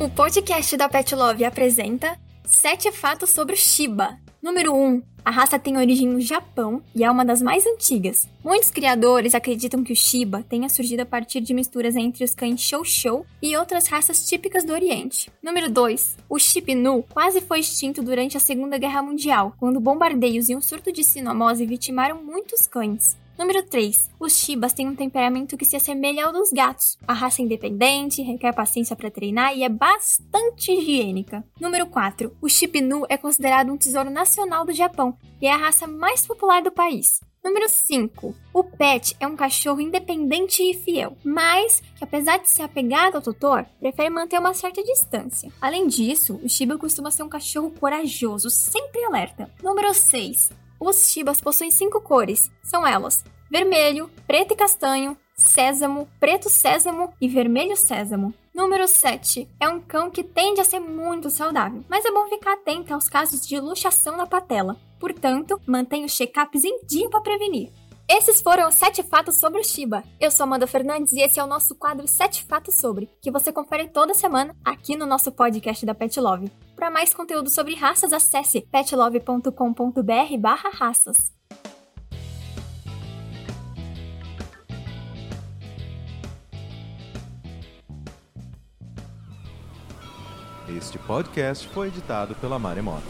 O podcast da Pet Love apresenta Sete fatos sobre o Shiba. Número 1. A raça tem origem no Japão e é uma das mais antigas. Muitos criadores acreditam que o Shiba tenha surgido a partir de misturas entre os cães Shou Shou e outras raças típicas do Oriente. Número 2. O Shih Nu quase foi extinto durante a Segunda Guerra Mundial, quando bombardeios e um surto de sinomose vitimaram muitos cães. Número 3. Os Shibas têm um temperamento que se assemelha ao dos gatos. A raça é independente, requer paciência para treinar e é bastante higiênica. Número 4. O Shih Nu é considerado um tesouro nacional do Japão e é a raça mais popular do país. Número 5. O Pet é um cachorro independente e fiel, mas que apesar de ser apegado ao tutor, prefere manter uma certa distância. Além disso, o Shiba costuma ser um cachorro corajoso, sempre alerta. Número 6. Os Shibas possuem cinco cores. São elas: vermelho, preto e castanho, sésamo, preto sésamo e vermelho sésamo. Número 7. É um cão que tende a ser muito saudável, mas é bom ficar atento aos casos de luxação na patela. Portanto, mantenha os check-ups em dia para prevenir. Esses foram os 7 fatos sobre o Shiba. Eu sou Amanda Fernandes e esse é o nosso quadro 7 fatos sobre, que você confere toda semana aqui no nosso podcast da Pet Love. Para mais conteúdo sobre raças, acesse petlove.com.br/raças. Este podcast foi editado pela Maremoto.